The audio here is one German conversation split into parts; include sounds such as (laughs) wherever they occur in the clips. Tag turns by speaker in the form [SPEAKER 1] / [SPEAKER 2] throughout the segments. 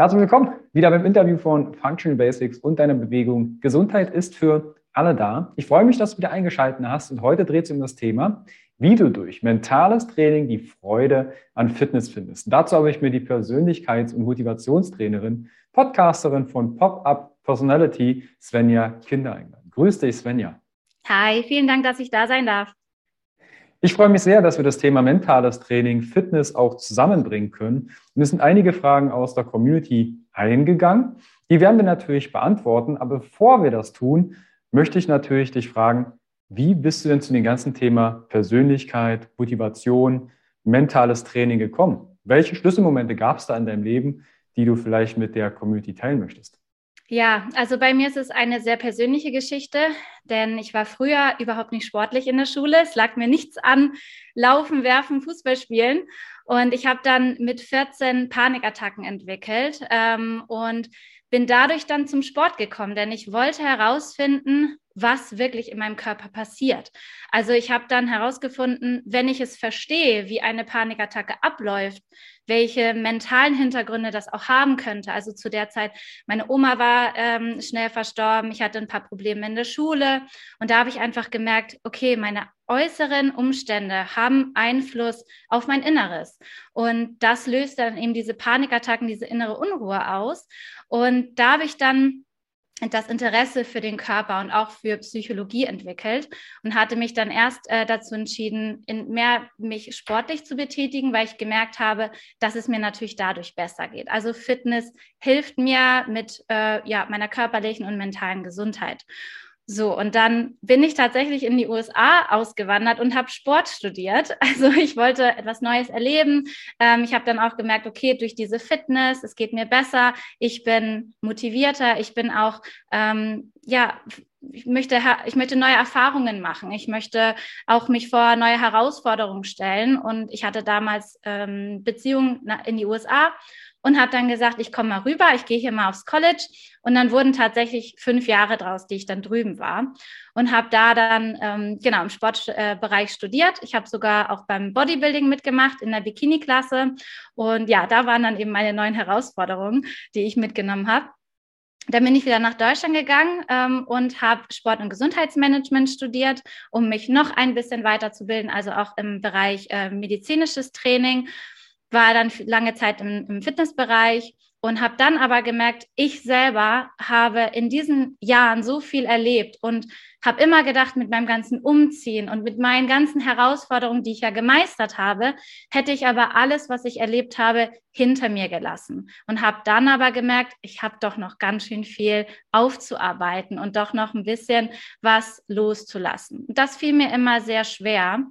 [SPEAKER 1] Herzlich willkommen wieder beim Interview von Functional Basics und deiner Bewegung. Gesundheit ist für alle da. Ich freue mich, dass du wieder eingeschaltet hast und heute dreht es um das Thema, wie du durch mentales Training die Freude an Fitness findest. Dazu habe ich mir die Persönlichkeits- und Motivationstrainerin, Podcasterin von Pop-Up Personality, Svenja Kinder eingeladen. Grüß dich, Svenja.
[SPEAKER 2] Hi, vielen Dank, dass ich da sein darf.
[SPEAKER 1] Ich freue mich sehr, dass wir das Thema mentales Training, Fitness auch zusammenbringen können. Und es sind einige Fragen aus der Community eingegangen. Die werden wir natürlich beantworten. Aber bevor wir das tun, möchte ich natürlich dich fragen, wie bist du denn zu dem ganzen Thema Persönlichkeit, Motivation, mentales Training gekommen? Welche Schlüsselmomente gab es da in deinem Leben, die du vielleicht mit der Community teilen möchtest?
[SPEAKER 2] Ja, also bei mir ist es eine sehr persönliche Geschichte, denn ich war früher überhaupt nicht sportlich in der Schule. Es lag mir nichts an, laufen, werfen, Fußball spielen. Und ich habe dann mit 14 Panikattacken entwickelt ähm, und bin dadurch dann zum Sport gekommen, denn ich wollte herausfinden, was wirklich in meinem Körper passiert. Also ich habe dann herausgefunden, wenn ich es verstehe, wie eine Panikattacke abläuft, welche mentalen Hintergründe das auch haben könnte. Also zu der Zeit, meine Oma war ähm, schnell verstorben, ich hatte ein paar Probleme in der Schule und da habe ich einfach gemerkt, okay, meine äußeren Umstände haben Einfluss auf mein Inneres. Und das löst dann eben diese Panikattacken, diese innere Unruhe aus. Und da habe ich dann das Interesse für den Körper und auch für Psychologie entwickelt und hatte mich dann erst äh, dazu entschieden, in mehr mich sportlich zu betätigen, weil ich gemerkt habe, dass es mir natürlich dadurch besser geht. Also Fitness hilft mir mit äh, ja, meiner körperlichen und mentalen Gesundheit. So, und dann bin ich tatsächlich in die USA ausgewandert und habe Sport studiert. (laughs) Also ich wollte etwas Neues erleben. Ähm, ich habe dann auch gemerkt, okay, durch diese Fitness, es geht mir besser, ich bin motivierter, ich bin auch, ähm, ja, ich möchte, ich möchte neue Erfahrungen machen. Ich möchte auch mich vor neue Herausforderungen stellen. Und ich hatte damals ähm, Beziehungen in die USA und habe dann gesagt, ich komme mal rüber, ich gehe hier mal aufs College. Und dann wurden tatsächlich fünf Jahre draus, die ich dann drüben war und habe da dann ähm, genau im Sportbereich studiert. Ich habe sogar auch beim Bodybuilding mitgemacht in der Bikini-Klasse. Und ja, da waren dann eben meine neuen Herausforderungen, die ich mitgenommen habe. Dann bin ich wieder nach Deutschland gegangen ähm, und habe Sport- und Gesundheitsmanagement studiert, um mich noch ein bisschen weiterzubilden, also auch im Bereich äh, medizinisches Training war dann lange Zeit im, im Fitnessbereich und habe dann aber gemerkt, ich selber habe in diesen Jahren so viel erlebt und habe immer gedacht, mit meinem ganzen Umziehen und mit meinen ganzen Herausforderungen, die ich ja gemeistert habe, hätte ich aber alles, was ich erlebt habe, hinter mir gelassen und habe dann aber gemerkt, ich habe doch noch ganz schön viel aufzuarbeiten und doch noch ein bisschen was loszulassen. Das fiel mir immer sehr schwer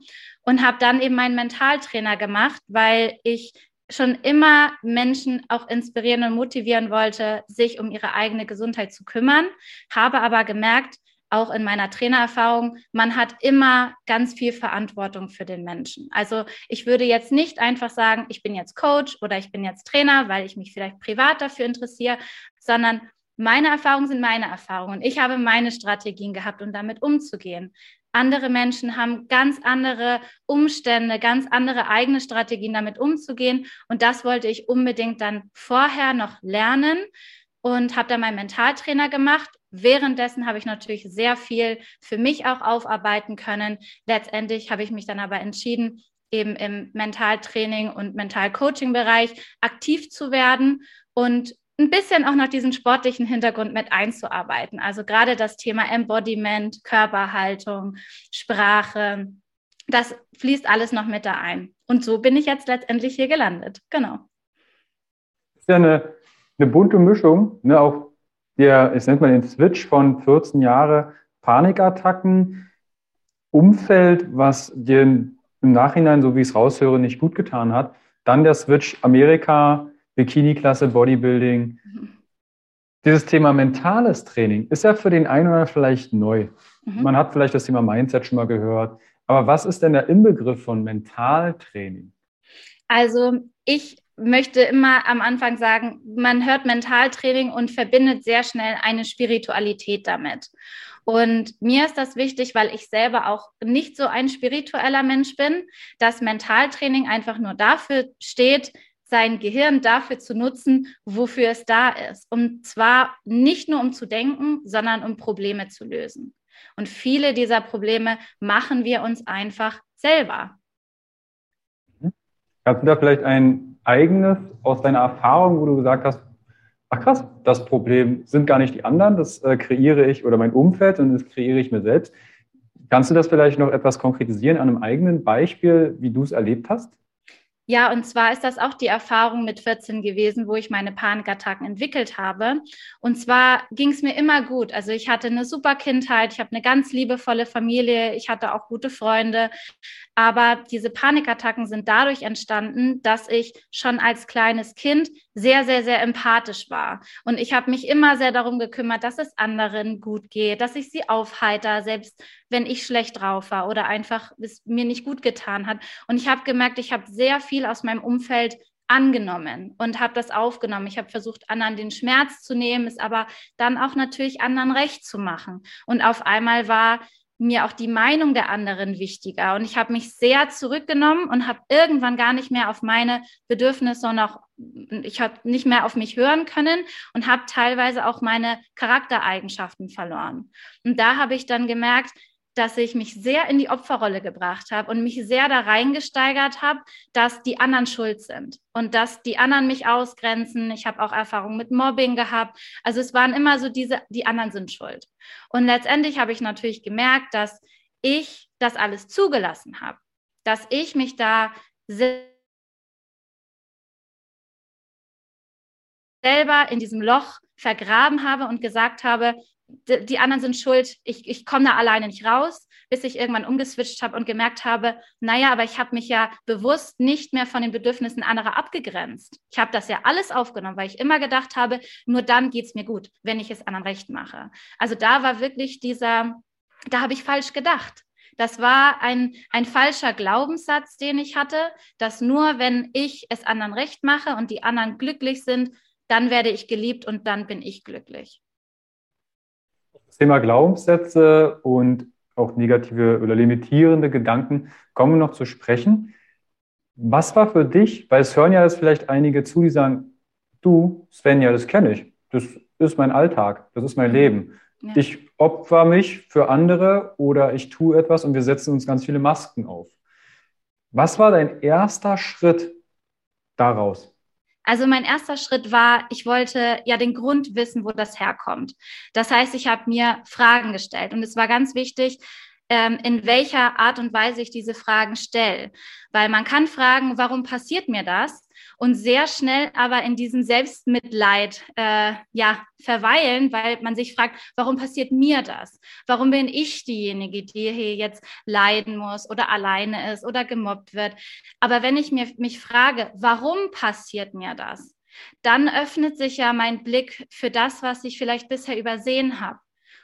[SPEAKER 2] und habe dann eben meinen Mentaltrainer gemacht, weil ich schon immer Menschen auch inspirieren und motivieren wollte, sich um ihre eigene Gesundheit zu kümmern, habe aber gemerkt, auch in meiner Trainererfahrung, man hat immer ganz viel Verantwortung für den Menschen. Also ich würde jetzt nicht einfach sagen, ich bin jetzt Coach oder ich bin jetzt Trainer, weil ich mich vielleicht privat dafür interessiere, sondern meine Erfahrungen sind meine Erfahrungen. Ich habe meine Strategien gehabt, um damit umzugehen. Andere Menschen haben ganz andere Umstände, ganz andere eigene Strategien, damit umzugehen. Und das wollte ich unbedingt dann vorher noch lernen und habe dann meinen Mentaltrainer gemacht. Währenddessen habe ich natürlich sehr viel für mich auch aufarbeiten können. Letztendlich habe ich mich dann aber entschieden, eben im Mentaltraining und Mentalcoaching-Bereich aktiv zu werden und ein bisschen auch noch diesen sportlichen Hintergrund mit einzuarbeiten. Also gerade das Thema Embodiment, Körperhaltung, Sprache, das fließt alles noch mit da ein. Und so bin ich jetzt letztendlich hier gelandet. Genau.
[SPEAKER 1] Das ist ja eine, eine bunte Mischung, ne? auch der, ich nenne mal den Switch von 14 Jahre Panikattacken, Umfeld, was dir im Nachhinein, so wie ich es raushöre, nicht gut getan hat. Dann der Switch Amerika, Bikini-Klasse, Bodybuilding. Mhm. Dieses Thema mentales Training ist ja für den einen oder anderen vielleicht neu. Mhm. Man hat vielleicht das Thema Mindset schon mal gehört. Aber was ist denn der Inbegriff von Mentaltraining?
[SPEAKER 2] Also ich möchte immer am Anfang sagen, man hört Mentaltraining und verbindet sehr schnell eine Spiritualität damit. Und mir ist das wichtig, weil ich selber auch nicht so ein spiritueller Mensch bin, dass Mentaltraining einfach nur dafür steht, sein Gehirn dafür zu nutzen, wofür es da ist. Und zwar nicht nur um zu denken, sondern um Probleme zu lösen. Und viele dieser Probleme machen wir uns einfach selber.
[SPEAKER 1] Kannst du da vielleicht ein eigenes aus deiner Erfahrung, wo du gesagt hast, ach krass, das Problem sind gar nicht die anderen, das äh, kreiere ich oder mein Umfeld und das kreiere ich mir selbst. Kannst du das vielleicht noch etwas konkretisieren an einem eigenen Beispiel, wie du es erlebt hast?
[SPEAKER 2] Ja, und zwar ist das auch die Erfahrung mit 14 gewesen, wo ich meine Panikattacken entwickelt habe. Und zwar ging es mir immer gut. Also ich hatte eine super Kindheit, ich habe eine ganz liebevolle Familie, ich hatte auch gute Freunde. Aber diese Panikattacken sind dadurch entstanden, dass ich schon als kleines Kind sehr, sehr, sehr empathisch war. Und ich habe mich immer sehr darum gekümmert, dass es anderen gut geht, dass ich sie aufheiter, selbst wenn ich schlecht drauf war oder einfach es mir nicht gut getan hat. Und ich habe gemerkt, ich habe sehr viel aus meinem Umfeld angenommen und habe das aufgenommen. Ich habe versucht, anderen den Schmerz zu nehmen, es aber dann auch natürlich anderen recht zu machen. Und auf einmal war mir auch die Meinung der anderen wichtiger. Und ich habe mich sehr zurückgenommen und habe irgendwann gar nicht mehr auf meine Bedürfnisse und auch, ich habe nicht mehr auf mich hören können und habe teilweise auch meine Charaktereigenschaften verloren. Und da habe ich dann gemerkt, dass ich mich sehr in die Opferrolle gebracht habe und mich sehr da reingesteigert habe, dass die anderen schuld sind und dass die anderen mich ausgrenzen. Ich habe auch Erfahrungen mit Mobbing gehabt. Also es waren immer so diese, die anderen sind schuld. Und letztendlich habe ich natürlich gemerkt, dass ich das alles zugelassen habe, dass ich mich da selber in diesem Loch vergraben habe und gesagt habe, die anderen sind schuld, ich, ich komme da alleine nicht raus, bis ich irgendwann umgeswitcht habe und gemerkt habe, naja, aber ich habe mich ja bewusst nicht mehr von den Bedürfnissen anderer abgegrenzt. Ich habe das ja alles aufgenommen, weil ich immer gedacht habe, nur dann geht es mir gut, wenn ich es anderen recht mache. Also da war wirklich dieser, da habe ich falsch gedacht. Das war ein, ein falscher Glaubenssatz, den ich hatte, dass nur wenn ich es anderen recht mache und die anderen glücklich sind, dann werde ich geliebt und dann bin ich glücklich.
[SPEAKER 1] Thema Glaubenssätze und auch negative oder limitierende Gedanken kommen wir noch zu sprechen. Was war für dich, weil es hören ja jetzt vielleicht einige zu, die sagen, du, Svenja, das kenne ich. Das ist mein Alltag, das ist mein Leben. Ja. Ich opfer mich für andere oder ich tue etwas und wir setzen uns ganz viele Masken auf. Was war dein erster Schritt daraus?
[SPEAKER 2] Also mein erster Schritt war, ich wollte ja den Grund wissen, wo das herkommt. Das heißt, ich habe mir Fragen gestellt und es war ganz wichtig, ähm, in welcher Art und Weise ich diese Fragen stelle. Weil man kann fragen, warum passiert mir das? Und sehr schnell aber in diesem Selbstmitleid äh, ja, verweilen, weil man sich fragt, warum passiert mir das? Warum bin ich diejenige, die hier jetzt leiden muss oder alleine ist oder gemobbt wird? Aber wenn ich mir, mich frage, warum passiert mir das? Dann öffnet sich ja mein Blick für das, was ich vielleicht bisher übersehen habe.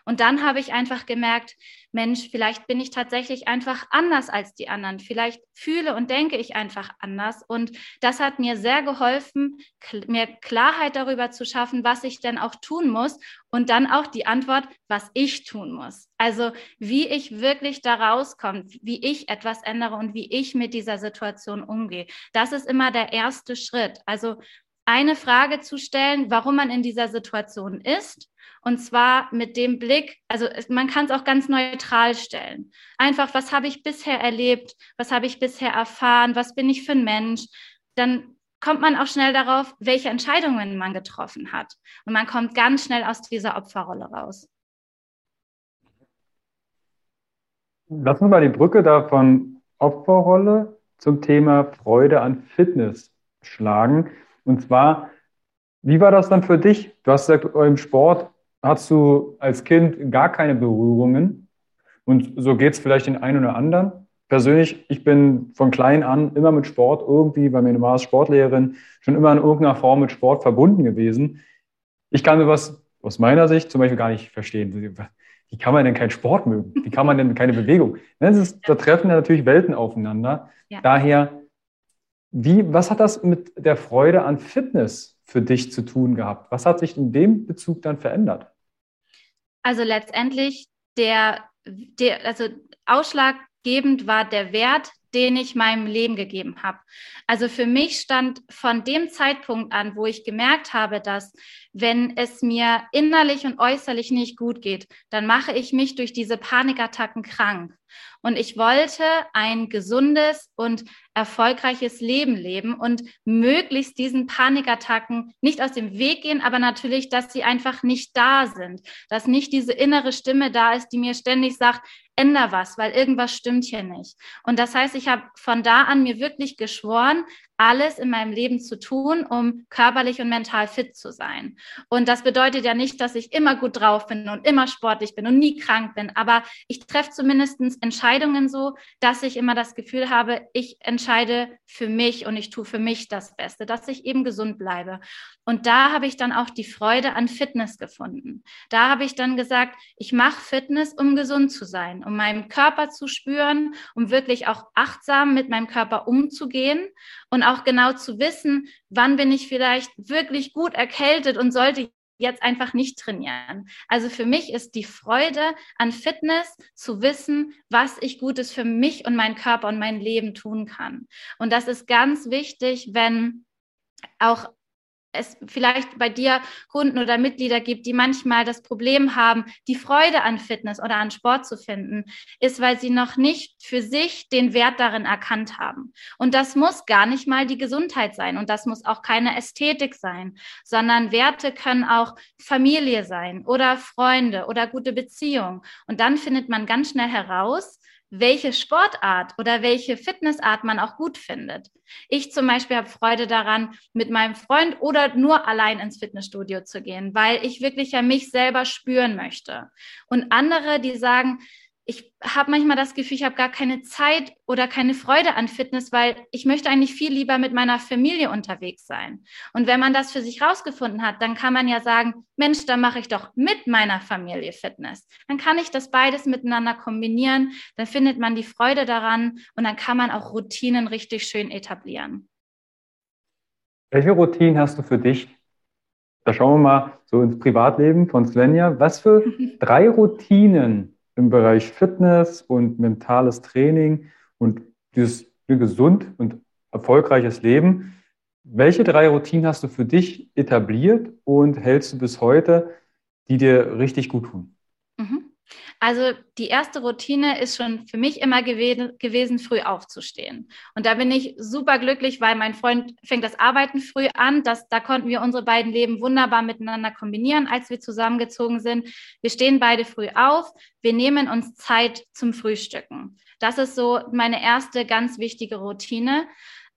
[SPEAKER 2] Und dann habe ich einfach gemerkt, Mensch, vielleicht bin ich tatsächlich einfach anders als die anderen. Vielleicht fühle und denke ich einfach anders. Und das hat mir sehr geholfen, mir Klarheit darüber zu schaffen, was ich denn auch tun muss. Und dann auch die Antwort, was ich tun muss. Also wie ich wirklich da rauskomme, wie ich etwas ändere und wie ich mit dieser Situation umgehe. Das ist immer der erste Schritt. Also eine Frage zu stellen, warum man in dieser Situation ist und zwar mit dem Blick, also man kann es auch ganz neutral stellen. Einfach, was habe ich bisher erlebt? Was habe ich bisher erfahren? Was bin ich für ein Mensch? Dann kommt man auch schnell darauf, welche Entscheidungen man getroffen hat. Und man kommt ganz schnell aus dieser Opferrolle raus.
[SPEAKER 1] Lass uns mal die Brücke da von Opferrolle zum Thema Freude an Fitness schlagen. Und zwar, wie war das dann für dich? Du hast gesagt, im Sport hast du als Kind gar keine Berührungen. Und so geht es vielleicht den einen oder anderen. Persönlich, ich bin von klein an immer mit Sport irgendwie, weil meine Mama ist Sportlehrerin, schon immer in irgendeiner Form mit Sport verbunden gewesen. Ich kann sowas aus meiner Sicht zum Beispiel gar nicht verstehen. Wie kann man denn keinen Sport mögen? Wie kann man denn keine Bewegung? Das ist, da treffen ja natürlich Welten aufeinander. Ja. Daher, wie, was hat das mit der Freude an Fitness für dich zu tun gehabt? Was hat sich in dem Bezug dann verändert?
[SPEAKER 2] Also letztendlich der, der also ausschlaggebend war der Wert, den ich meinem Leben gegeben habe. Also für mich stand von dem Zeitpunkt an, wo ich gemerkt habe, dass wenn es mir innerlich und äußerlich nicht gut geht, dann mache ich mich durch diese Panikattacken krank. Und ich wollte ein gesundes und erfolgreiches Leben leben und möglichst diesen Panikattacken nicht aus dem Weg gehen, aber natürlich, dass sie einfach nicht da sind, dass nicht diese innere Stimme da ist, die mir ständig sagt, änder was, weil irgendwas stimmt hier nicht. Und das heißt, ich habe von da an mir wirklich geschworen, alles in meinem Leben zu tun, um körperlich und mental fit zu sein. Und das bedeutet ja nicht, dass ich immer gut drauf bin und immer sportlich bin und nie krank bin, aber ich treffe zumindest Entscheidungen so, dass ich immer das Gefühl habe, ich entscheide für mich und ich tue für mich das Beste, dass ich eben gesund bleibe. Und da habe ich dann auch die Freude an Fitness gefunden. Da habe ich dann gesagt, ich mache Fitness, um gesund zu sein, um meinen Körper zu spüren, um wirklich auch achtsam mit meinem Körper umzugehen und auch genau zu wissen, wann bin ich vielleicht wirklich gut erkältet und sollte jetzt einfach nicht trainieren. Also für mich ist die Freude an Fitness zu wissen, was ich Gutes für mich und meinen Körper und mein Leben tun kann. Und das ist ganz wichtig, wenn auch es vielleicht bei dir Kunden oder Mitglieder gibt, die manchmal das Problem haben, die Freude an Fitness oder an Sport zu finden, ist, weil sie noch nicht für sich den Wert darin erkannt haben. Und das muss gar nicht mal die Gesundheit sein und das muss auch keine Ästhetik sein, sondern Werte können auch Familie sein oder Freunde oder gute Beziehungen. Und dann findet man ganz schnell heraus, welche Sportart oder welche Fitnessart man auch gut findet. Ich zum Beispiel habe Freude daran, mit meinem Freund oder nur allein ins Fitnessstudio zu gehen, weil ich wirklich ja mich selber spüren möchte. Und andere, die sagen, ich habe manchmal das Gefühl, ich habe gar keine Zeit oder keine Freude an Fitness, weil ich möchte eigentlich viel lieber mit meiner Familie unterwegs sein. Und wenn man das für sich rausgefunden hat, dann kann man ja sagen, Mensch, dann mache ich doch mit meiner Familie Fitness. Dann kann ich das beides miteinander kombinieren, dann findet man die Freude daran und dann kann man auch Routinen richtig schön etablieren.
[SPEAKER 1] Welche Routinen hast du für dich? Da schauen wir mal so ins Privatleben von Svenja. Was für (laughs) drei Routinen im Bereich Fitness und mentales Training und dieses gesund und erfolgreiches Leben. Welche drei Routinen hast du für dich etabliert und hältst du bis heute, die dir richtig gut tun?
[SPEAKER 2] Also die erste Routine ist schon für mich immer gew gewesen, früh aufzustehen. Und da bin ich super glücklich, weil mein Freund fängt das Arbeiten früh an. Das, da konnten wir unsere beiden Leben wunderbar miteinander kombinieren, als wir zusammengezogen sind. Wir stehen beide früh auf. Wir nehmen uns Zeit zum Frühstücken. Das ist so meine erste ganz wichtige Routine.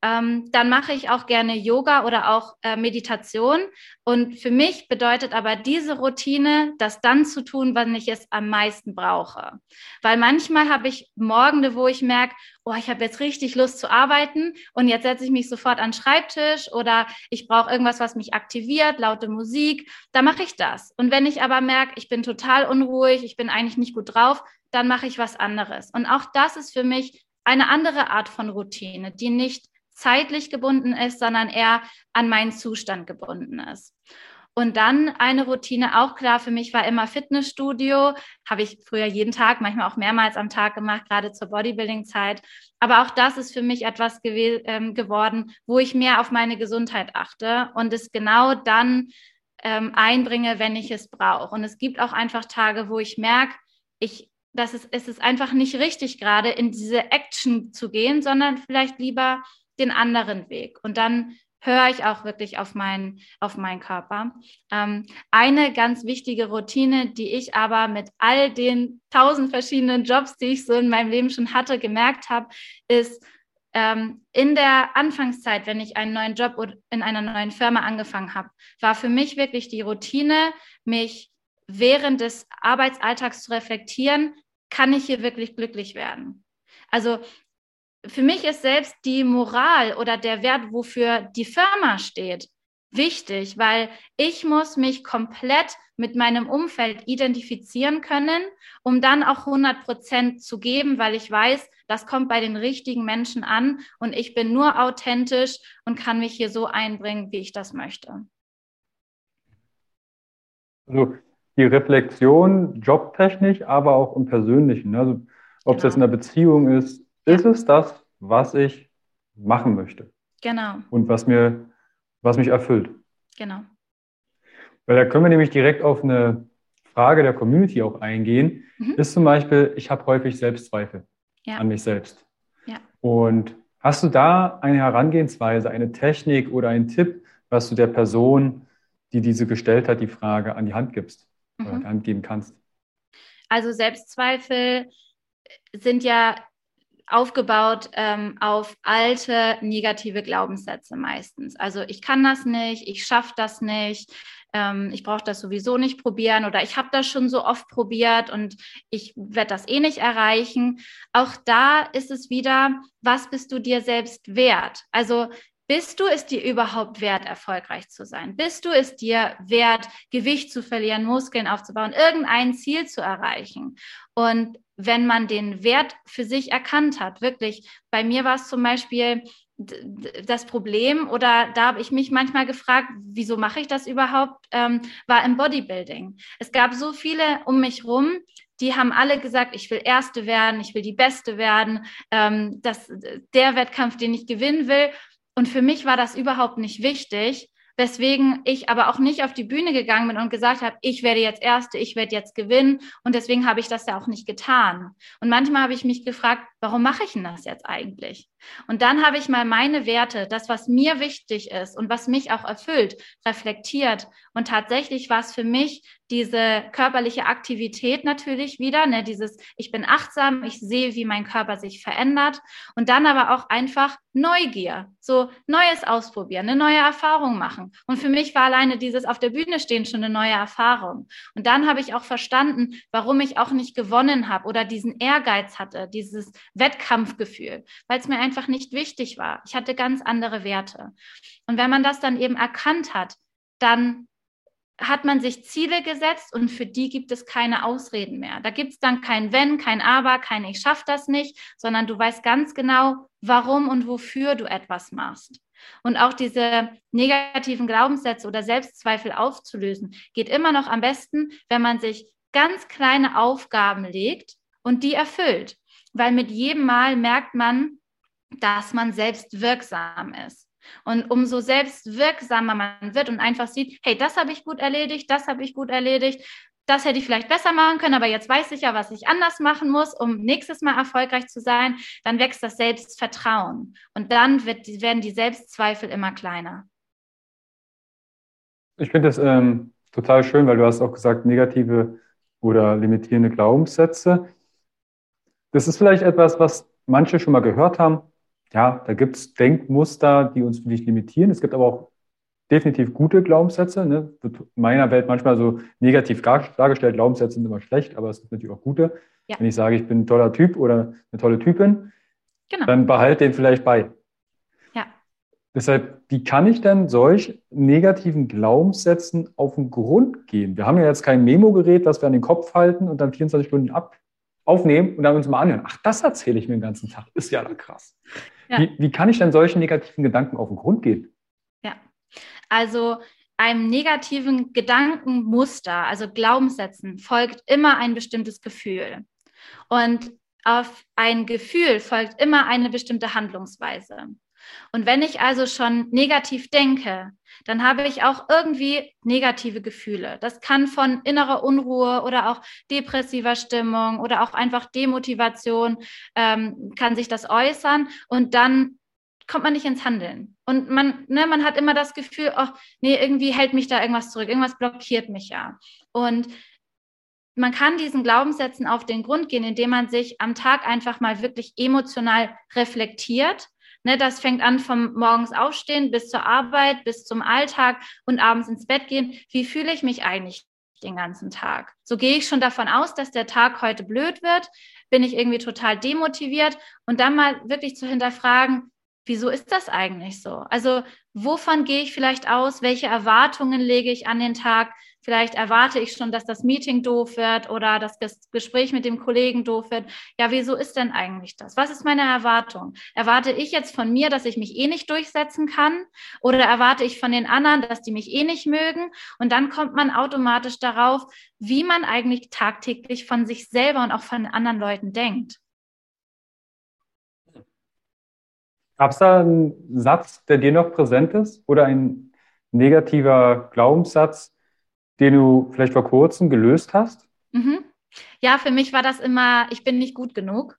[SPEAKER 2] Ähm, dann mache ich auch gerne Yoga oder auch äh, Meditation. Und für mich bedeutet aber diese Routine, das dann zu tun, wann ich es am meisten brauche. Weil manchmal habe ich Morgende, wo ich merke, oh, ich habe jetzt richtig Lust zu arbeiten und jetzt setze ich mich sofort an den Schreibtisch oder ich brauche irgendwas, was mich aktiviert, laute Musik, da mache ich das. Und wenn ich aber merke, ich bin total unruhig, ich bin eigentlich nicht gut drauf, dann mache ich was anderes. Und auch das ist für mich eine andere Art von Routine, die nicht zeitlich gebunden ist, sondern eher an meinen Zustand gebunden ist. Und dann eine Routine, auch klar für mich war immer Fitnessstudio. Habe ich früher jeden Tag, manchmal auch mehrmals am Tag gemacht, gerade zur Bodybuilding-Zeit. Aber auch das ist für mich etwas gew ähm, geworden, wo ich mehr auf meine Gesundheit achte und es genau dann ähm, einbringe, wenn ich es brauche. Und es gibt auch einfach Tage, wo ich merke, ich, dass es, es ist einfach nicht richtig gerade in diese Action zu gehen, sondern vielleicht lieber den anderen Weg. Und dann höre ich auch wirklich auf meinen, auf meinen Körper. Ähm, eine ganz wichtige Routine, die ich aber mit all den tausend verschiedenen Jobs, die ich so in meinem Leben schon hatte, gemerkt habe, ist, ähm, in der Anfangszeit, wenn ich einen neuen Job in einer neuen Firma angefangen habe, war für mich wirklich die Routine, mich während des Arbeitsalltags zu reflektieren, kann ich hier wirklich glücklich werden? Also für mich ist selbst die Moral oder der Wert, wofür die Firma steht, wichtig, weil ich muss mich komplett mit meinem Umfeld identifizieren können, um dann auch 100 Prozent zu geben, weil ich weiß, das kommt bei den richtigen Menschen an und ich bin nur authentisch und kann mich hier so einbringen, wie ich das möchte.
[SPEAKER 1] Also die Reflexion jobtechnisch, aber auch im Persönlichen. Also ob es genau. jetzt in der Beziehung ist, ist es das, was ich machen möchte.
[SPEAKER 2] Genau.
[SPEAKER 1] Und was mir, was mich erfüllt.
[SPEAKER 2] Genau.
[SPEAKER 1] Weil da können wir nämlich direkt auf eine Frage der Community auch eingehen. Mhm. Ist zum Beispiel, ich habe häufig Selbstzweifel ja. an mich selbst. Ja. Und hast du da eine Herangehensweise, eine Technik oder einen Tipp, was du der Person, die diese gestellt hat, die Frage an die Hand gibst mhm. oder an die Hand geben kannst?
[SPEAKER 2] Also Selbstzweifel sind ja aufgebaut ähm, auf alte negative Glaubenssätze meistens. Also ich kann das nicht, ich schaffe das nicht, ähm, ich brauche das sowieso nicht probieren oder ich habe das schon so oft probiert und ich werde das eh nicht erreichen. Auch da ist es wieder, was bist du dir selbst wert? Also bist du es dir überhaupt wert, erfolgreich zu sein? Bist du es dir wert, Gewicht zu verlieren, Muskeln aufzubauen, irgendein Ziel zu erreichen? Und wenn man den Wert für sich erkannt hat, wirklich, bei mir war es zum Beispiel das Problem oder da habe ich mich manchmal gefragt, wieso mache ich das überhaupt, ähm, war im Bodybuilding. Es gab so viele um mich rum, die haben alle gesagt, ich will Erste werden, ich will die Beste werden, ähm, das, der Wettkampf, den ich gewinnen will. Und für mich war das überhaupt nicht wichtig, weswegen ich aber auch nicht auf die Bühne gegangen bin und gesagt habe, ich werde jetzt Erste, ich werde jetzt gewinnen. Und deswegen habe ich das ja auch nicht getan. Und manchmal habe ich mich gefragt, warum mache ich denn das jetzt eigentlich? Und dann habe ich mal meine Werte, das, was mir wichtig ist und was mich auch erfüllt, reflektiert. Und tatsächlich war es für mich diese körperliche Aktivität natürlich wieder, ne, dieses, ich bin achtsam, ich sehe, wie mein Körper sich verändert und dann aber auch einfach Neugier, so Neues ausprobieren, eine neue Erfahrung machen. Und für mich war alleine dieses auf der Bühne stehen schon eine neue Erfahrung. Und dann habe ich auch verstanden, warum ich auch nicht gewonnen habe oder diesen Ehrgeiz hatte, dieses Wettkampfgefühl, weil es mir einfach nicht wichtig war. Ich hatte ganz andere Werte. Und wenn man das dann eben erkannt hat, dann hat man sich Ziele gesetzt und für die gibt es keine Ausreden mehr. Da gibt es dann kein Wenn, kein Aber, kein Ich schaffe das nicht, sondern du weißt ganz genau, warum und wofür du etwas machst. Und auch diese negativen Glaubenssätze oder Selbstzweifel aufzulösen, geht immer noch am besten, wenn man sich ganz kleine Aufgaben legt und die erfüllt. Weil mit jedem Mal merkt man, dass man selbst wirksam ist. Und umso selbstwirksamer man wird und einfach sieht, hey, das habe ich gut erledigt, das habe ich gut erledigt, das hätte ich vielleicht besser machen können, aber jetzt weiß ich ja, was ich anders machen muss, um nächstes Mal erfolgreich zu sein, dann wächst das Selbstvertrauen. Und dann wird, werden die Selbstzweifel immer kleiner.
[SPEAKER 1] Ich finde das ähm, total schön, weil du hast auch gesagt, negative oder limitierende Glaubenssätze. Das ist vielleicht etwas, was manche schon mal gehört haben, ja, da gibt es Denkmuster, die uns nicht limitieren. Es gibt aber auch definitiv gute Glaubenssätze. Ne? Wird in meiner Welt manchmal so negativ dargestellt. Glaubenssätze sind immer schlecht, aber es gibt natürlich auch gute. Ja. Wenn ich sage, ich bin ein toller Typ oder eine tolle Typin, genau. dann behalte den vielleicht bei. Ja. Deshalb, wie kann ich denn solch negativen Glaubenssätzen auf den Grund gehen? Wir haben ja jetzt kein Memo-Gerät, das wir an den Kopf halten und dann 24 Stunden ab aufnehmen und dann uns mal anhören. Ach, das erzähle ich mir den ganzen Tag. Ist ja krass. Ja. Wie, wie kann ich denn solchen negativen Gedanken auf den Grund gehen?
[SPEAKER 2] Ja, also einem negativen Gedankenmuster, also Glaubenssätzen, folgt immer ein bestimmtes Gefühl. Und auf ein Gefühl folgt immer eine bestimmte Handlungsweise. Und wenn ich also schon negativ denke, dann habe ich auch irgendwie negative Gefühle. Das kann von innerer Unruhe oder auch depressiver Stimmung oder auch einfach Demotivation ähm, kann sich das äußern und dann kommt man nicht ins Handeln. Und man, ne, man hat immer das Gefühl, oh, nee, irgendwie hält mich da irgendwas zurück, irgendwas blockiert mich ja. Und man kann diesen Glaubenssätzen auf den Grund gehen, indem man sich am Tag einfach mal wirklich emotional reflektiert Ne, das fängt an vom morgens aufstehen bis zur Arbeit, bis zum Alltag und abends ins Bett gehen. Wie fühle ich mich eigentlich den ganzen Tag? So gehe ich schon davon aus, dass der Tag heute blöd wird. Bin ich irgendwie total demotiviert? Und dann mal wirklich zu hinterfragen, wieso ist das eigentlich so? Also wovon gehe ich vielleicht aus? Welche Erwartungen lege ich an den Tag? Vielleicht erwarte ich schon, dass das Meeting doof wird oder das Gespräch mit dem Kollegen doof wird. Ja, wieso ist denn eigentlich das? Was ist meine Erwartung? Erwarte ich jetzt von mir, dass ich mich eh nicht durchsetzen kann? Oder erwarte ich von den anderen, dass die mich eh nicht mögen? Und dann kommt man automatisch darauf, wie man eigentlich tagtäglich von sich selber und auch von anderen Leuten denkt.
[SPEAKER 1] Gab es da einen Satz, der dir noch präsent ist oder ein negativer Glaubenssatz, den du vielleicht vor kurzem gelöst hast?
[SPEAKER 2] Mhm. Ja, für mich war das immer, ich bin nicht gut genug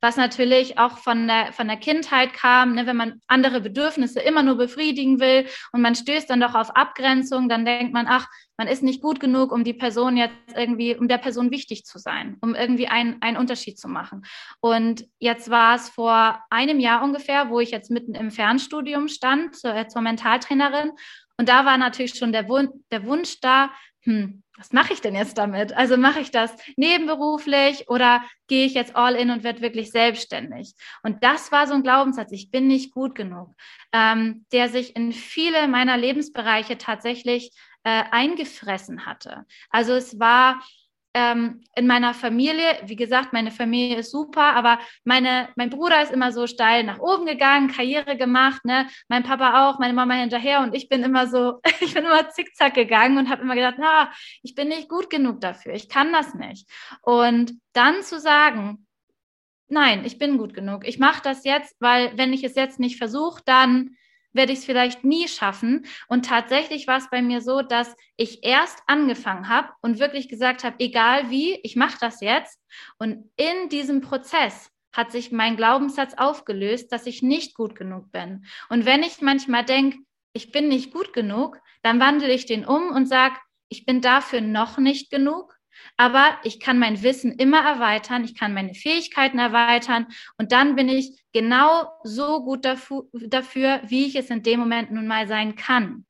[SPEAKER 2] was natürlich auch von der, von der Kindheit kam, ne, wenn man andere Bedürfnisse immer nur befriedigen will und man stößt dann doch auf Abgrenzung, dann denkt man, ach, man ist nicht gut genug, um die Person jetzt irgendwie, um der Person wichtig zu sein, um irgendwie einen, einen Unterschied zu machen. Und jetzt war es vor einem Jahr ungefähr, wo ich jetzt mitten im Fernstudium stand, zur, äh, zur Mentaltrainerin. Und da war natürlich schon der, Wun der Wunsch da, hm, was mache ich denn jetzt damit? Also mache ich das nebenberuflich oder gehe ich jetzt all in und werde wirklich selbstständig? Und das war so ein Glaubenssatz, ich bin nicht gut genug, ähm, der sich in viele meiner Lebensbereiche tatsächlich äh, eingefressen hatte. Also es war ähm, in meiner Familie, wie gesagt, meine Familie ist super, aber meine, mein Bruder ist immer so steil nach oben gegangen, Karriere gemacht, ne? mein Papa auch, meine Mama hinterher und ich bin immer so, (laughs) ich bin immer zickzack gegangen und habe immer gedacht, na, ich bin nicht gut genug dafür, ich kann das nicht. Und dann zu sagen, nein, ich bin gut genug, ich mache das jetzt, weil wenn ich es jetzt nicht versuche, dann werde ich es vielleicht nie schaffen. Und tatsächlich war es bei mir so, dass ich erst angefangen habe und wirklich gesagt habe, egal wie, ich mache das jetzt. Und in diesem Prozess hat sich mein Glaubenssatz aufgelöst, dass ich nicht gut genug bin. Und wenn ich manchmal denke, ich bin nicht gut genug, dann wandle ich den um und sage, ich bin dafür noch nicht genug aber ich kann mein Wissen immer erweitern, ich kann meine Fähigkeiten erweitern und dann bin ich genau so gut dafür, wie ich es in dem Moment nun mal sein kann.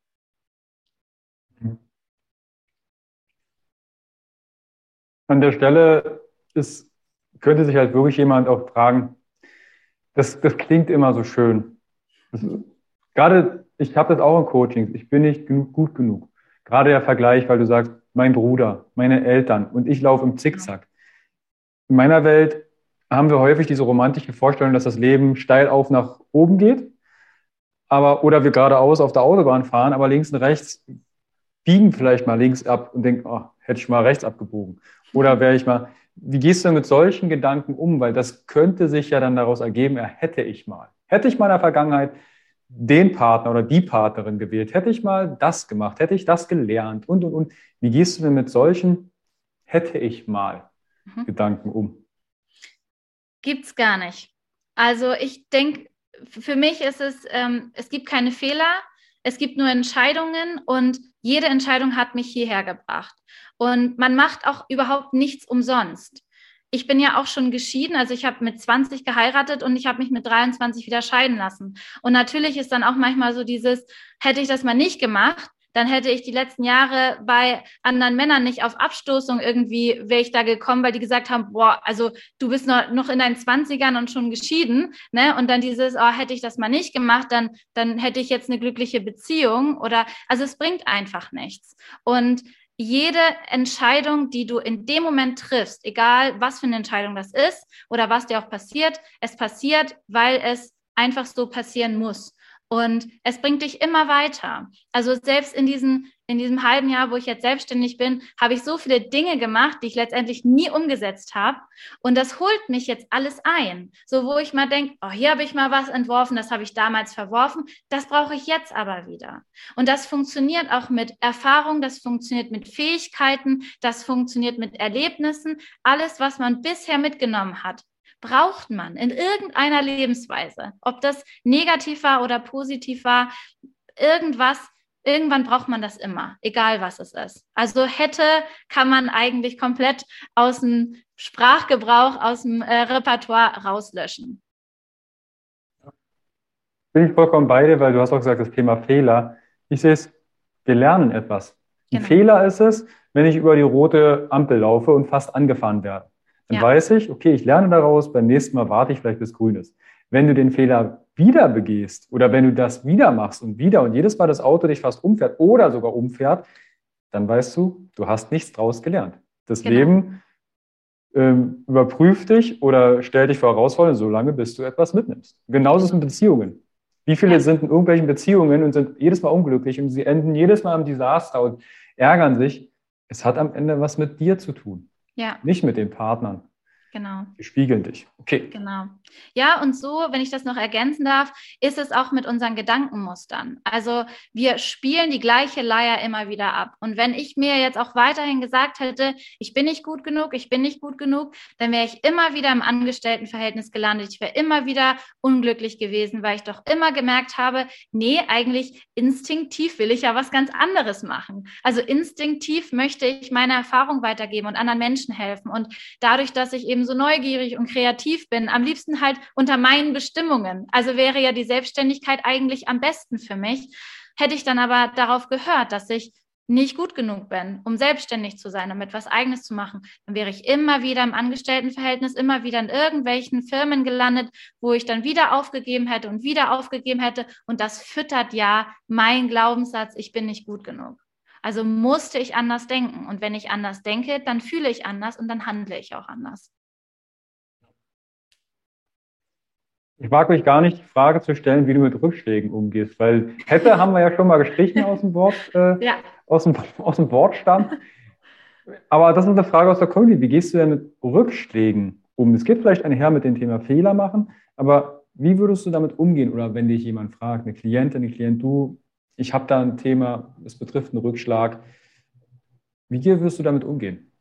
[SPEAKER 1] An der Stelle ist, könnte sich halt wirklich jemand auch fragen, das, das klingt immer so schön. Das, gerade, ich habe das auch in Coachings, ich bin nicht genug, gut genug. Gerade der Vergleich, weil du sagst, mein Bruder, meine Eltern und ich laufe im Zickzack. In meiner Welt haben wir häufig diese romantische Vorstellung, dass das Leben steil auf nach oben geht, aber oder wir geradeaus auf der Autobahn fahren, aber links und rechts biegen vielleicht mal links ab und denken, oh, hätte ich mal rechts abgebogen. Oder wäre ich mal, wie gehst du mit solchen Gedanken um? Weil das könnte sich ja dann daraus ergeben, ja, hätte ich mal. Hätte ich mal in der Vergangenheit den Partner oder die Partnerin gewählt, hätte ich mal das gemacht, hätte ich das gelernt und, und, und. Wie gehst du denn mit solchen hätte ich mal mhm. Gedanken um?
[SPEAKER 2] Gibt's gar nicht. Also ich denke, für mich ist es, ähm, es gibt keine Fehler, es gibt nur Entscheidungen und jede Entscheidung hat mich hierher gebracht. Und man macht auch überhaupt nichts umsonst ich bin ja auch schon geschieden, also ich habe mit 20 geheiratet und ich habe mich mit 23 wieder scheiden lassen. Und natürlich ist dann auch manchmal so dieses, hätte ich das mal nicht gemacht, dann hätte ich die letzten Jahre bei anderen Männern nicht auf Abstoßung irgendwie, wäre ich da gekommen, weil die gesagt haben, boah, also du bist noch, noch in deinen Zwanzigern und schon geschieden, ne? Und dann dieses, oh, hätte ich das mal nicht gemacht, dann, dann hätte ich jetzt eine glückliche Beziehung oder, also es bringt einfach nichts. Und jede Entscheidung, die du in dem Moment triffst, egal was für eine Entscheidung das ist oder was dir auch passiert, es passiert, weil es einfach so passieren muss. Und es bringt dich immer weiter. Also selbst in, diesen, in diesem halben Jahr, wo ich jetzt selbstständig bin, habe ich so viele Dinge gemacht, die ich letztendlich nie umgesetzt habe. Und das holt mich jetzt alles ein. So, wo ich mal denke, oh, hier habe ich mal was entworfen, das habe ich damals verworfen, das brauche ich jetzt aber wieder. Und das funktioniert auch mit Erfahrung, das funktioniert mit Fähigkeiten, das funktioniert mit Erlebnissen. Alles, was man bisher mitgenommen hat, braucht man in irgendeiner Lebensweise, ob das negativ war oder positiv war, irgendwas, irgendwann braucht man das immer, egal was es ist. Also hätte kann man eigentlich komplett aus dem Sprachgebrauch, aus dem äh, Repertoire rauslöschen.
[SPEAKER 1] Bin ich vollkommen bei dir, weil du hast auch gesagt, das Thema Fehler. Ich sehe es, wir lernen etwas. Ein genau. Fehler ist es, wenn ich über die rote Ampel laufe und fast angefahren werde. Dann ja. weiß ich, okay, ich lerne daraus, beim nächsten Mal warte ich vielleicht bis grün ist. Wenn du den Fehler wieder begehst oder wenn du das wieder machst und wieder und jedes Mal das Auto dich fast umfährt oder sogar umfährt, dann weißt du, du hast nichts draus gelernt. Das genau. Leben ähm, überprüft dich oder stellt dich vor Herausforderungen, solange bis du etwas mitnimmst. Genauso ist es mit Beziehungen. Wie viele ja. sind in irgendwelchen Beziehungen und sind jedes Mal unglücklich und sie enden jedes Mal im Desaster und ärgern sich? Es hat am Ende was mit dir zu tun. Ja. Nicht mit den Partnern.
[SPEAKER 2] Genau.
[SPEAKER 1] Die spiegeln dich. Okay.
[SPEAKER 2] Genau. Ja, und so, wenn ich das noch ergänzen darf, ist es auch mit unseren Gedankenmustern. Also wir spielen die gleiche Leier immer wieder ab. Und wenn ich mir jetzt auch weiterhin gesagt hätte, ich bin nicht gut genug, ich bin nicht gut genug, dann wäre ich immer wieder im Angestelltenverhältnis gelandet. Ich wäre immer wieder unglücklich gewesen, weil ich doch immer gemerkt habe, nee, eigentlich instinktiv will ich ja was ganz anderes machen. Also instinktiv möchte ich meine Erfahrung weitergeben und anderen Menschen helfen. Und dadurch, dass ich eben eben so neugierig und kreativ bin, am liebsten halt unter meinen Bestimmungen. Also wäre ja die Selbstständigkeit eigentlich am besten für mich. Hätte ich dann aber darauf gehört, dass ich nicht gut genug bin, um selbstständig zu sein, um etwas Eigenes zu machen, dann wäre ich immer wieder im Angestelltenverhältnis, immer wieder in irgendwelchen Firmen gelandet, wo ich dann wieder aufgegeben hätte und wieder aufgegeben hätte. Und das füttert ja mein Glaubenssatz, ich bin nicht gut genug. Also musste ich anders denken. Und wenn ich anders denke, dann fühle ich anders und dann handle ich auch anders.
[SPEAKER 1] Ich mag mich gar nicht die Frage zu stellen, wie du mit Rückschlägen umgehst, weil hätte haben wir ja schon mal gestrichen aus dem Wort, äh, (laughs) ja. aus, dem, aus dem Wortstamm. Aber das ist eine Frage aus der Community. Wie gehst du denn mit Rückschlägen um? Es geht vielleicht einher mit dem Thema Fehler machen, aber wie würdest du damit umgehen? Oder wenn dich jemand fragt, eine Klientin, ein Klient, du, ich habe da ein Thema, es betrifft einen Rückschlag. Wie wirst du damit umgehen?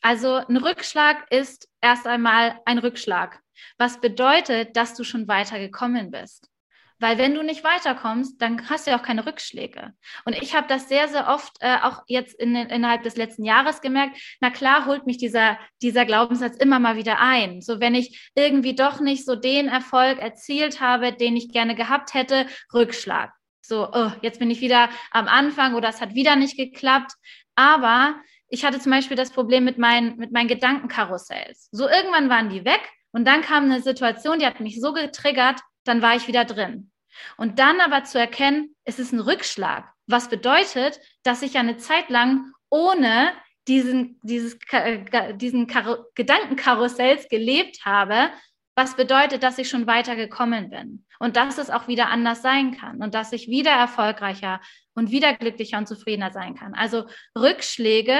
[SPEAKER 2] Also ein Rückschlag ist erst einmal ein Rückschlag was bedeutet, dass du schon weitergekommen bist. Weil wenn du nicht weiterkommst, dann hast du ja auch keine Rückschläge. Und ich habe das sehr, sehr oft äh, auch jetzt in, innerhalb des letzten Jahres gemerkt. Na klar, holt mich dieser, dieser Glaubenssatz immer mal wieder ein. So wenn ich irgendwie doch nicht so den Erfolg erzielt habe, den ich gerne gehabt hätte, Rückschlag. So, oh, jetzt bin ich wieder am Anfang oder es hat wieder nicht geklappt. Aber ich hatte zum Beispiel das Problem mit meinen, mit meinen Gedankenkarussells. So irgendwann waren die weg und dann kam eine Situation, die hat mich so getriggert, dann war ich wieder drin. Und dann aber zu erkennen, es ist ein Rückschlag. Was bedeutet, dass ich eine Zeit lang ohne diesen, dieses, diesen Gedankenkarussells gelebt habe, was bedeutet, dass ich schon weiter gekommen bin und dass es auch wieder anders sein kann und dass ich wieder erfolgreicher und wieder glücklicher und zufriedener sein kann. Also Rückschläge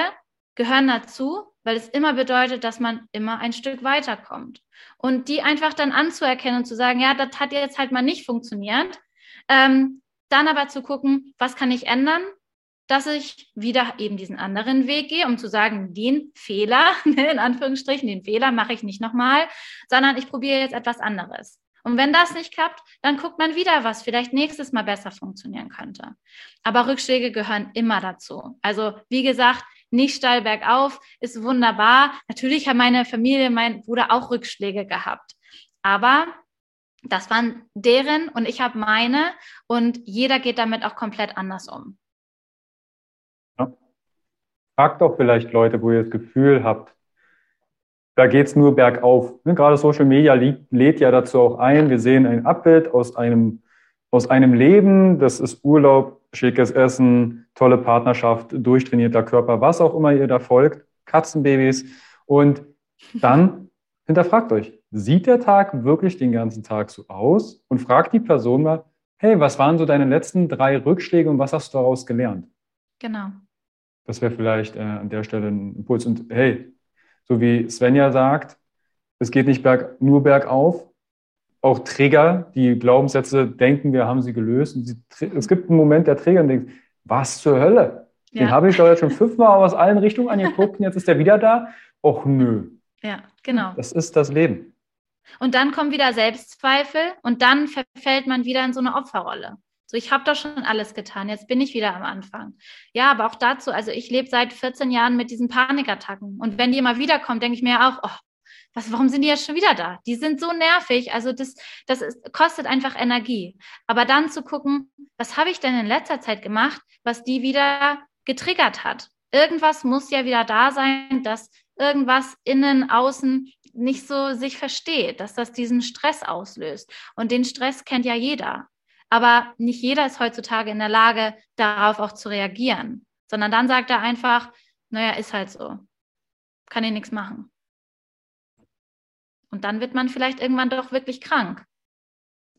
[SPEAKER 2] gehören dazu, weil es immer bedeutet, dass man immer ein Stück weiterkommt. Und die einfach dann anzuerkennen und zu sagen, ja, das hat jetzt halt mal nicht funktioniert. Ähm, dann aber zu gucken, was kann ich ändern, dass ich wieder eben diesen anderen Weg gehe, um zu sagen, den Fehler, (laughs) in Anführungsstrichen, den Fehler mache ich nicht nochmal, sondern ich probiere jetzt etwas anderes. Und wenn das nicht klappt, dann guckt man wieder, was vielleicht nächstes Mal besser funktionieren könnte. Aber Rückschläge gehören immer dazu. Also wie gesagt, nicht steil bergauf, ist wunderbar. Natürlich hat meine Familie, mein Bruder auch Rückschläge gehabt. Aber das waren deren und ich habe meine und jeder geht damit auch komplett anders um.
[SPEAKER 1] Ja. Fragt doch vielleicht Leute, wo ihr das Gefühl habt, da geht es nur bergauf. Ne, gerade Social Media lädt ja dazu auch ein. Wir sehen ein Abbild aus einem, aus einem Leben, das ist Urlaub schickes Essen, tolle Partnerschaft, durchtrainierter Körper, was auch immer ihr da folgt, Katzenbabys. Und dann (laughs) hinterfragt euch, sieht der Tag wirklich den ganzen Tag so aus? Und fragt die Person mal, hey, was waren so deine letzten drei Rückschläge und was hast du daraus gelernt?
[SPEAKER 2] Genau.
[SPEAKER 1] Das wäre vielleicht äh, an der Stelle ein Impuls. Und hey, so wie Svenja sagt, es geht nicht berg, nur bergauf, auch Trigger, die Glaubenssätze denken, wir haben sie gelöst. Sie, es gibt einen Moment der Trigger und denkt, was zur Hölle? Ja. Den habe ich doch jetzt schon fünfmal aus allen Richtungen angeguckt und jetzt ist der wieder da. Och nö.
[SPEAKER 2] Ja, genau.
[SPEAKER 1] Das ist das Leben.
[SPEAKER 2] Und dann kommen wieder Selbstzweifel und dann verfällt man wieder in so eine Opferrolle. So, ich habe doch schon alles getan, jetzt bin ich wieder am Anfang. Ja, aber auch dazu, also ich lebe seit 14 Jahren mit diesen Panikattacken. Und wenn die immer wiederkommen, denke ich mir auch, oh, was, warum sind die jetzt schon wieder da? Die sind so nervig. Also das, das ist, kostet einfach Energie. Aber dann zu gucken, was habe ich denn in letzter Zeit gemacht, was die wieder getriggert hat? Irgendwas muss ja wieder da sein, dass irgendwas innen, außen nicht so sich versteht, dass das diesen Stress auslöst. Und den Stress kennt ja jeder. Aber nicht jeder ist heutzutage in der Lage, darauf auch zu reagieren, sondern dann sagt er einfach, naja, ist halt so. Kann ich nichts machen. Und dann wird man vielleicht irgendwann doch wirklich krank.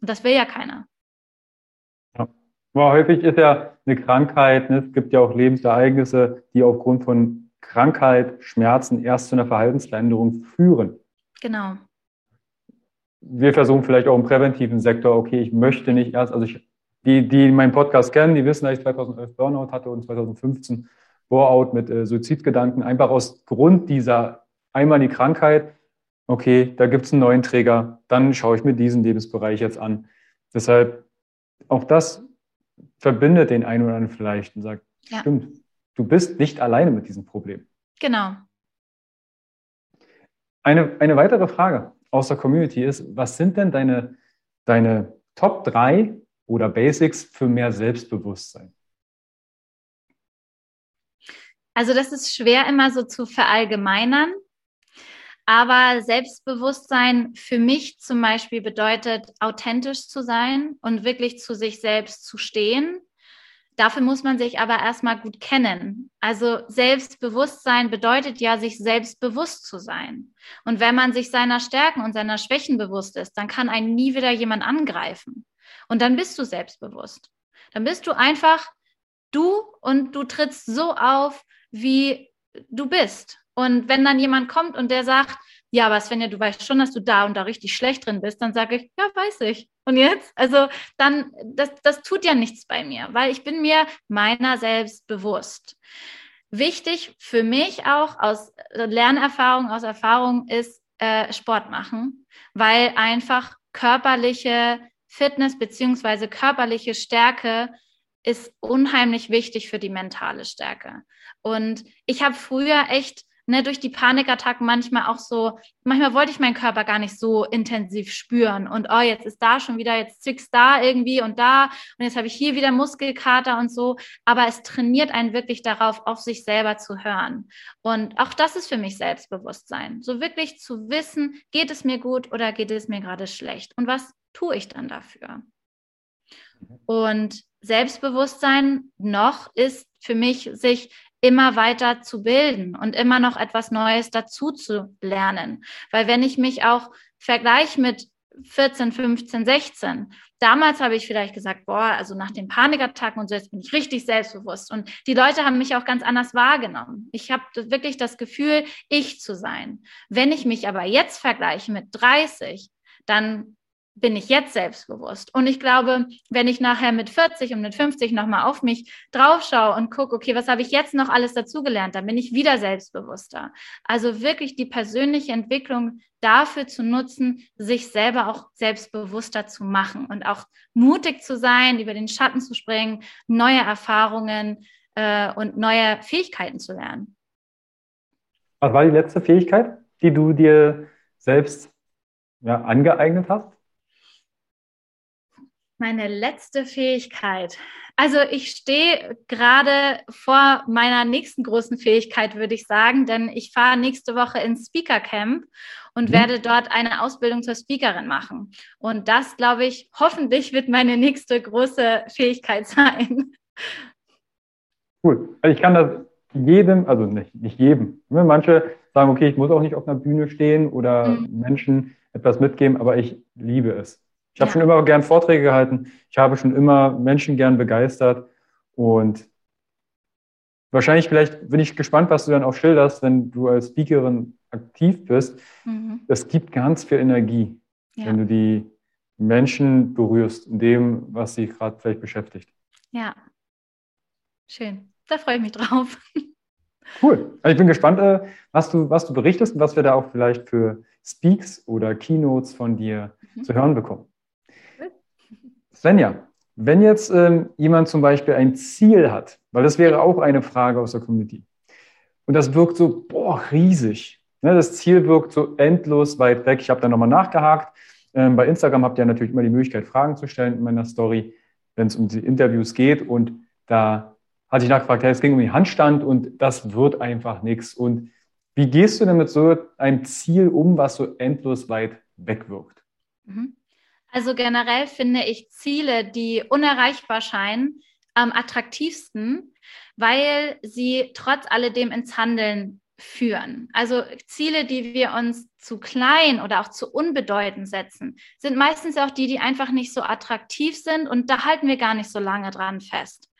[SPEAKER 2] Und das will ja keiner.
[SPEAKER 1] Ja. Aber häufig ist ja eine Krankheit, ne? es gibt ja auch Lebensereignisse, die aufgrund von Krankheit, Schmerzen erst zu einer Verhaltensveränderung führen.
[SPEAKER 2] Genau.
[SPEAKER 1] Wir versuchen vielleicht auch im präventiven Sektor, okay, ich möchte nicht erst, also ich, die, die meinen Podcast kennen, die wissen, dass ich 2011 Burnout hatte und 2015 Bore-out mit äh, Suizidgedanken, einfach aus Grund dieser einmal die Krankheit, okay, da gibt es einen neuen Träger, dann schaue ich mir diesen Lebensbereich jetzt an. Deshalb auch das verbindet den einen oder anderen vielleicht und sagt, ja. stimmt, du bist nicht alleine mit diesem Problem.
[SPEAKER 2] Genau.
[SPEAKER 1] Eine, eine weitere Frage aus der Community ist, was sind denn deine, deine Top 3 oder Basics für mehr Selbstbewusstsein?
[SPEAKER 2] Also das ist schwer immer so zu verallgemeinern. Aber Selbstbewusstsein für mich zum Beispiel bedeutet, authentisch zu sein und wirklich zu sich selbst zu stehen. Dafür muss man sich aber erstmal gut kennen. Also Selbstbewusstsein bedeutet ja, sich selbstbewusst zu sein. Und wenn man sich seiner Stärken und seiner Schwächen bewusst ist, dann kann einen nie wieder jemand angreifen. Und dann bist du selbstbewusst. Dann bist du einfach du und du trittst so auf, wie du bist. Und wenn dann jemand kommt und der sagt, ja, aber Svenja, du weißt schon, dass du da und da richtig schlecht drin bist, dann sage ich, ja, weiß ich. Und jetzt? Also dann, das, das tut ja nichts bei mir, weil ich bin mir meiner selbst bewusst. Wichtig für mich auch aus Lernerfahrung, aus Erfahrung ist äh, Sport machen, weil einfach körperliche Fitness beziehungsweise körperliche Stärke ist unheimlich wichtig für die mentale Stärke. Und ich habe früher echt ne, durch die Panikattacken manchmal auch so, manchmal wollte ich meinen Körper gar nicht so intensiv spüren und oh, jetzt ist da schon wieder, jetzt zwicks da irgendwie und da und jetzt habe ich hier wieder Muskelkater und so, aber es trainiert einen wirklich darauf, auf sich selber zu hören. Und auch das ist für mich Selbstbewusstsein, so wirklich zu wissen, geht es mir gut oder geht es mir gerade schlecht und was tue ich dann dafür? Und Selbstbewusstsein noch ist für mich, sich immer weiter zu bilden und immer noch etwas Neues dazu zu lernen. Weil wenn ich mich auch vergleiche mit 14, 15, 16. Damals habe ich vielleicht gesagt, boah, also nach den Panikattacken und so, jetzt bin ich richtig selbstbewusst. Und die Leute haben mich auch ganz anders wahrgenommen. Ich habe wirklich das Gefühl, ich zu sein. Wenn ich mich aber jetzt vergleiche mit 30, dann bin ich jetzt selbstbewusst. Und ich glaube, wenn ich nachher mit 40 und mit 50 nochmal auf mich draufschaue und gucke, okay, was habe ich jetzt noch alles dazugelernt, dann bin ich wieder selbstbewusster. Also wirklich die persönliche Entwicklung dafür zu nutzen, sich selber auch selbstbewusster zu machen und auch mutig zu sein, über den Schatten zu springen, neue Erfahrungen äh, und neue Fähigkeiten zu lernen.
[SPEAKER 1] Was war die letzte Fähigkeit, die du dir selbst ja, angeeignet hast?
[SPEAKER 2] Meine letzte Fähigkeit. Also ich stehe gerade vor meiner nächsten großen Fähigkeit, würde ich sagen, denn ich fahre nächste Woche ins Speaker Camp und mhm. werde dort eine Ausbildung zur Speakerin machen. Und das, glaube ich, hoffentlich wird meine nächste große Fähigkeit (laughs) sein.
[SPEAKER 1] Cool. Also ich kann das jedem, also nicht, nicht jedem. Ne, manche sagen, okay, ich muss auch nicht auf einer Bühne stehen oder mhm. Menschen etwas mitgeben, aber ich liebe es. Ich habe ja. schon immer gern Vorträge gehalten. Ich habe schon immer Menschen gern begeistert. Und wahrscheinlich, vielleicht bin ich gespannt, was du dann auch schilderst, wenn du als Speakerin aktiv bist. Mhm. Es gibt ganz viel Energie, ja. wenn du die Menschen berührst in dem, was sie gerade vielleicht beschäftigt.
[SPEAKER 2] Ja, schön. Da freue ich mich drauf. (laughs)
[SPEAKER 1] Cool. Also ich bin gespannt, äh, was du, was du berichtest und was wir da auch vielleicht für Speaks oder Keynotes von dir mhm. zu hören bekommen. Svenja, wenn jetzt ähm, jemand zum Beispiel ein Ziel hat, weil das wäre auch eine Frage aus der Community, und das wirkt so, boah, riesig. Ne, das Ziel wirkt so endlos weit weg. Ich habe da nochmal nachgehakt. Ähm, bei Instagram habt ihr natürlich immer die Möglichkeit, Fragen zu stellen in meiner Story, wenn es um die Interviews geht. Und da hatte ich nachgefragt, hey, es ging um den Handstand und das wird einfach nichts. Und wie gehst du denn mit so einem Ziel um, was so endlos weit weg wirkt?
[SPEAKER 2] Mhm. Also generell finde ich Ziele, die unerreichbar scheinen, am attraktivsten, weil sie trotz alledem ins Handeln führen. Also Ziele, die wir uns zu klein oder auch zu unbedeutend setzen, sind meistens auch die, die einfach nicht so attraktiv sind und da halten wir gar nicht so lange dran fest.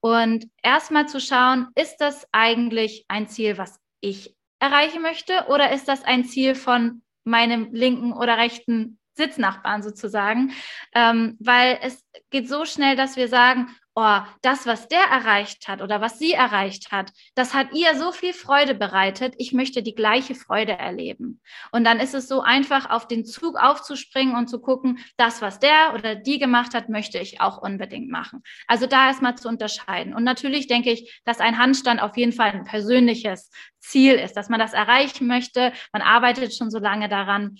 [SPEAKER 2] Und erstmal zu schauen, ist das eigentlich ein Ziel, was ich erreichen möchte oder ist das ein Ziel von meinem linken oder rechten Sitznachbarn sozusagen, ähm, weil es geht so schnell, dass wir sagen, oh, das, was der erreicht hat oder was sie erreicht hat, das hat ihr so viel Freude bereitet, ich möchte die gleiche Freude erleben. Und dann ist es so einfach, auf den Zug aufzuspringen und zu gucken, das, was der oder die gemacht hat, möchte ich auch unbedingt machen. Also da erstmal zu unterscheiden. Und natürlich denke ich, dass ein Handstand auf jeden Fall ein persönliches Ziel ist, dass man das erreichen möchte. Man arbeitet schon so lange daran.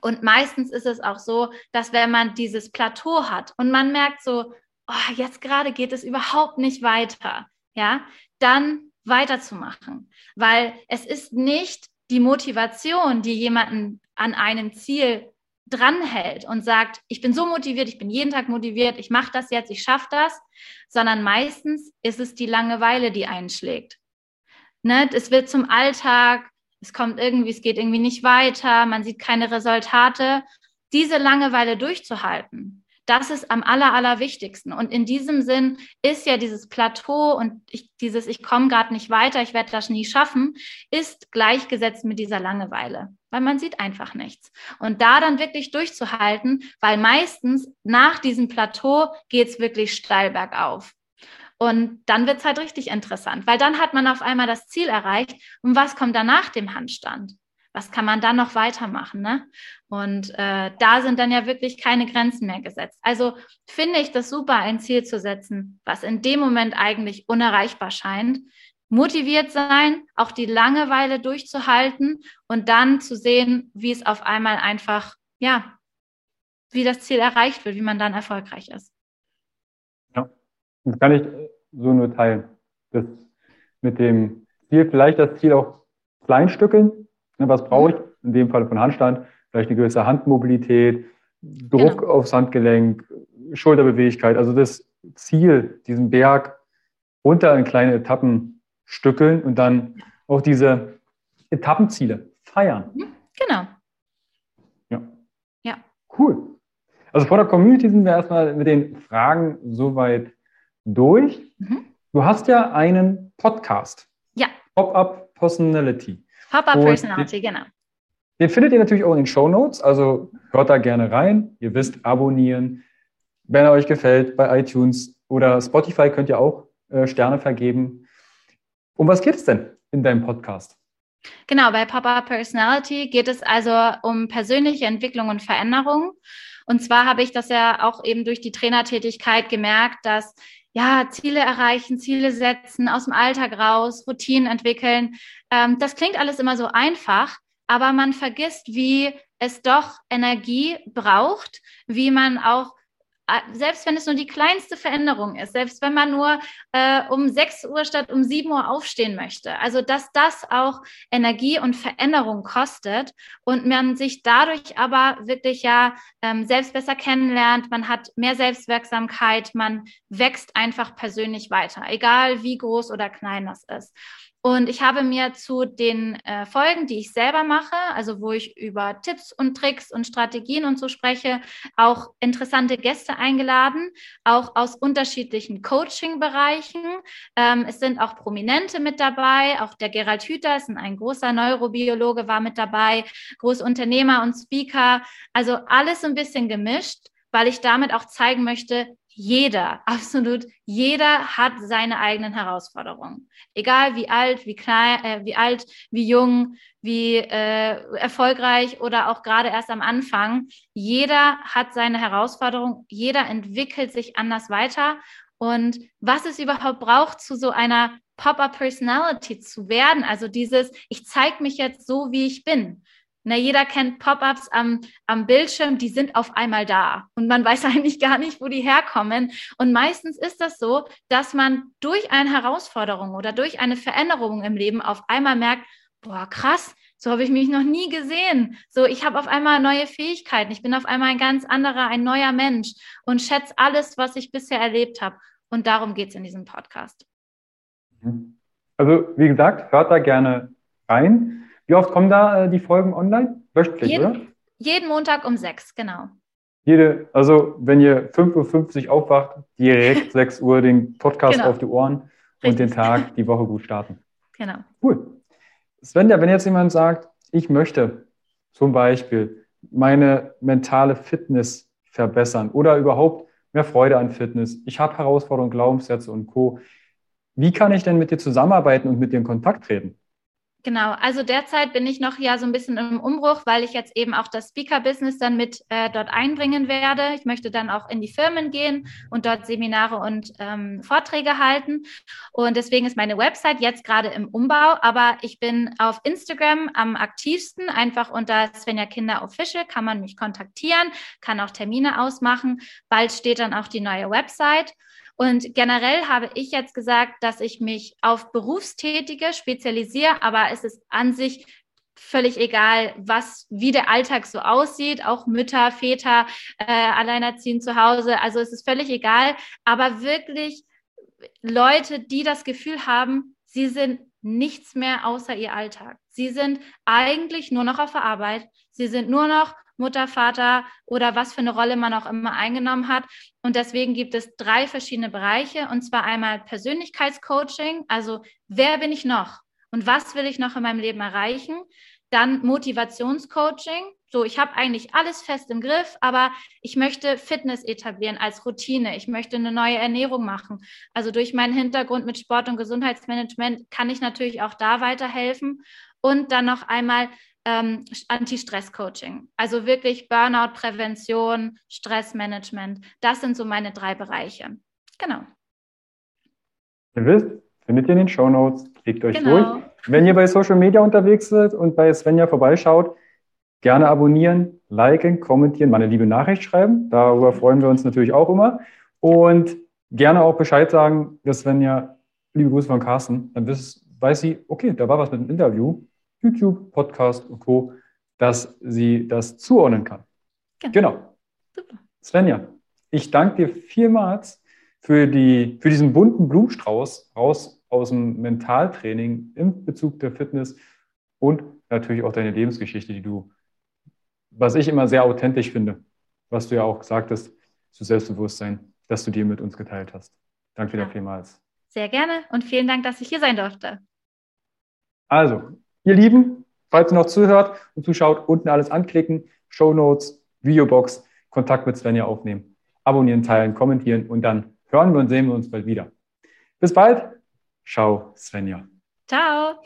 [SPEAKER 2] Und meistens ist es auch so, dass wenn man dieses Plateau hat und man merkt so, oh, jetzt gerade geht es überhaupt nicht weiter, ja, dann weiterzumachen, weil es ist nicht die Motivation, die jemanden an einem Ziel dranhält und sagt, ich bin so motiviert, ich bin jeden Tag motiviert, ich mache das jetzt, ich schaffe das, sondern meistens ist es die Langeweile, die einschlägt. Ne? Es wird zum Alltag, es kommt irgendwie, es geht irgendwie nicht weiter, man sieht keine Resultate. Diese Langeweile durchzuhalten, das ist am aller, allerwichtigsten. Und in diesem Sinn ist ja dieses Plateau und ich, dieses, ich komme gerade nicht weiter, ich werde das nie schaffen, ist gleichgesetzt mit dieser Langeweile, weil man sieht einfach nichts. Und da dann wirklich durchzuhalten, weil meistens nach diesem Plateau geht es wirklich steil bergauf. Und dann wird es halt richtig interessant, weil dann hat man auf einmal das Ziel erreicht. Und was kommt danach dem Handstand? was kann man dann noch weitermachen? Ne? Und äh, da sind dann ja wirklich keine Grenzen mehr gesetzt. Also finde ich das super, ein Ziel zu setzen, was in dem Moment eigentlich unerreichbar scheint. Motiviert sein, auch die Langeweile durchzuhalten und dann zu sehen, wie es auf einmal einfach, ja, wie das Ziel erreicht wird, wie man dann erfolgreich ist.
[SPEAKER 1] Das kann ich so nur teilen. Das mit dem Ziel, vielleicht das Ziel auch kleinstückeln, Ne, was brauche ich? In dem Fall von Handstand, vielleicht eine gewisse Handmobilität, Druck genau. aufs Handgelenk, Schulterbeweglichkeit. Also das Ziel, diesen Berg runter in kleine Etappen stückeln und dann auch diese Etappenziele feiern.
[SPEAKER 2] Mhm, genau.
[SPEAKER 1] Ja. Ja. Cool. Also vor der Community sind wir erstmal mit den Fragen soweit durch. Mhm. Du hast ja einen Podcast.
[SPEAKER 2] Ja.
[SPEAKER 1] Pop-up Personality.
[SPEAKER 2] Pop-Up Personality, genau.
[SPEAKER 1] Den findet ihr natürlich auch in den Show Notes, also hört da gerne rein. Ihr wisst, abonnieren. Wenn er euch gefällt, bei iTunes oder Spotify könnt ihr auch äh, Sterne vergeben. Um was geht es denn in deinem Podcast?
[SPEAKER 2] Genau, bei Pop-Up Personality geht es also um persönliche Entwicklung und Veränderung. Und zwar habe ich das ja auch eben durch die Trainertätigkeit gemerkt, dass ja, Ziele erreichen, Ziele setzen, aus dem Alltag raus, Routinen entwickeln. Ähm, das klingt alles immer so einfach, aber man vergisst, wie es doch Energie braucht, wie man auch selbst wenn es nur die kleinste Veränderung ist, selbst wenn man nur äh, um 6 Uhr statt um 7 Uhr aufstehen möchte. Also, dass das auch Energie und Veränderung kostet und man sich dadurch aber wirklich ja ähm, selbst besser kennenlernt, man hat mehr Selbstwirksamkeit, man wächst einfach persönlich weiter, egal wie groß oder klein das ist. Und ich habe mir zu den äh, Folgen, die ich selber mache, also wo ich über Tipps und Tricks und Strategien und so spreche, auch interessante Gäste eingeladen, auch aus unterschiedlichen Coaching-Bereichen. Ähm, es sind auch Prominente mit dabei, auch der Gerald Hüther ist ein großer Neurobiologe, war mit dabei, Großunternehmer und Speaker. Also alles ein bisschen gemischt, weil ich damit auch zeigen möchte, jeder, absolut jeder hat seine eigenen Herausforderungen. Egal wie alt, wie klein, äh, wie alt, wie jung, wie äh, erfolgreich oder auch gerade erst am Anfang. Jeder hat seine Herausforderung. Jeder entwickelt sich anders weiter. Und was es überhaupt braucht, zu so einer Pop-up-Personality zu werden, also dieses, ich zeige mich jetzt so, wie ich bin. Na, jeder kennt Pop-ups am, am Bildschirm, die sind auf einmal da und man weiß (laughs) eigentlich gar nicht, wo die herkommen. Und meistens ist das so, dass man durch eine Herausforderung oder durch eine Veränderung im Leben auf einmal merkt, boah, krass, so habe ich mich noch nie gesehen. So, ich habe auf einmal neue Fähigkeiten. Ich bin auf einmal ein ganz anderer, ein neuer Mensch und schätze alles, was ich bisher erlebt habe. Und darum geht es in diesem Podcast.
[SPEAKER 1] Also, wie gesagt, hört da gerne rein. Wie oft kommen da äh, die Folgen online?
[SPEAKER 2] Wöchentlich, jeden, oder? Jeden Montag um sechs, genau.
[SPEAKER 1] Jede, also wenn ihr 5.50 Uhr aufwacht, direkt (laughs) 6 Uhr den Podcast genau. auf die Ohren Richtig. und den Tag, die Woche gut starten.
[SPEAKER 2] Genau.
[SPEAKER 1] Cool. Sven, wenn jetzt jemand sagt, ich möchte zum Beispiel meine mentale Fitness verbessern oder überhaupt mehr Freude an Fitness. Ich habe Herausforderungen, Glaubenssätze und Co. Wie kann ich denn mit dir zusammenarbeiten und mit dir in Kontakt treten?
[SPEAKER 2] Genau, also derzeit bin ich noch ja so ein bisschen im Umbruch, weil ich jetzt eben auch das Speaker-Business dann mit äh, dort einbringen werde. Ich möchte dann auch in die Firmen gehen und dort Seminare und ähm, Vorträge halten. Und deswegen ist meine Website jetzt gerade im Umbau, aber ich bin auf Instagram am aktivsten. Einfach unter Svenja Kinder Official kann man mich kontaktieren, kann auch Termine ausmachen. Bald steht dann auch die neue Website. Und generell habe ich jetzt gesagt, dass ich mich auf Berufstätige spezialisiere, aber es ist an sich völlig egal, was, wie der Alltag so aussieht, auch Mütter, Väter, äh, alleinerziehend zu Hause. Also es ist völlig egal, aber wirklich Leute, die das Gefühl haben, sie sind nichts mehr außer ihr Alltag. Sie sind eigentlich nur noch auf der Arbeit. Sie sind nur noch Mutter, Vater oder was für eine Rolle man auch immer eingenommen hat. Und deswegen gibt es drei verschiedene Bereiche. Und zwar einmal Persönlichkeitscoaching, also wer bin ich noch und was will ich noch in meinem Leben erreichen? Dann Motivationscoaching. So, ich habe eigentlich alles fest im Griff, aber ich möchte Fitness etablieren als Routine. Ich möchte eine neue Ernährung machen. Also durch meinen Hintergrund mit Sport und Gesundheitsmanagement kann ich natürlich auch da weiterhelfen. Und dann noch einmal ähm, Anti-Stress-Coaching. Also wirklich Burnout-Prävention, Stressmanagement. Das sind so meine drei Bereiche. Genau.
[SPEAKER 1] Ihr wisst, findet ihr in den Show Notes. Klickt euch genau. durch. Wenn ihr bei Social Media unterwegs seid und bei Svenja vorbeischaut, gerne abonnieren, liken, kommentieren, meine liebe Nachricht schreiben. Darüber freuen wir uns natürlich auch immer. Und gerne auch Bescheid sagen, dass Svenja, liebe Grüße von Carsten, dann weiß sie, okay, da war was mit dem Interview YouTube, Podcast und Co., dass sie das zuordnen kann. Genau. genau. Super. Svenja, ich danke dir vielmals für, die, für diesen bunten Blumenstrauß raus aus dem Mentaltraining im Bezug der Fitness und natürlich auch deine Lebensgeschichte, die du, was ich immer sehr authentisch finde, was du ja auch gesagt hast, zu Selbstbewusstsein, dass du dir mit uns geteilt hast. Danke dir ja. vielmals.
[SPEAKER 2] Sehr gerne und vielen Dank, dass ich hier sein durfte.
[SPEAKER 1] Also, Ihr Lieben, falls ihr noch zuhört und zuschaut, unten alles anklicken, Show Notes, Videobox, Kontakt mit Svenja aufnehmen, abonnieren, teilen, kommentieren und dann hören wir und sehen wir uns bald wieder. Bis bald. Ciao, Svenja.
[SPEAKER 2] Ciao.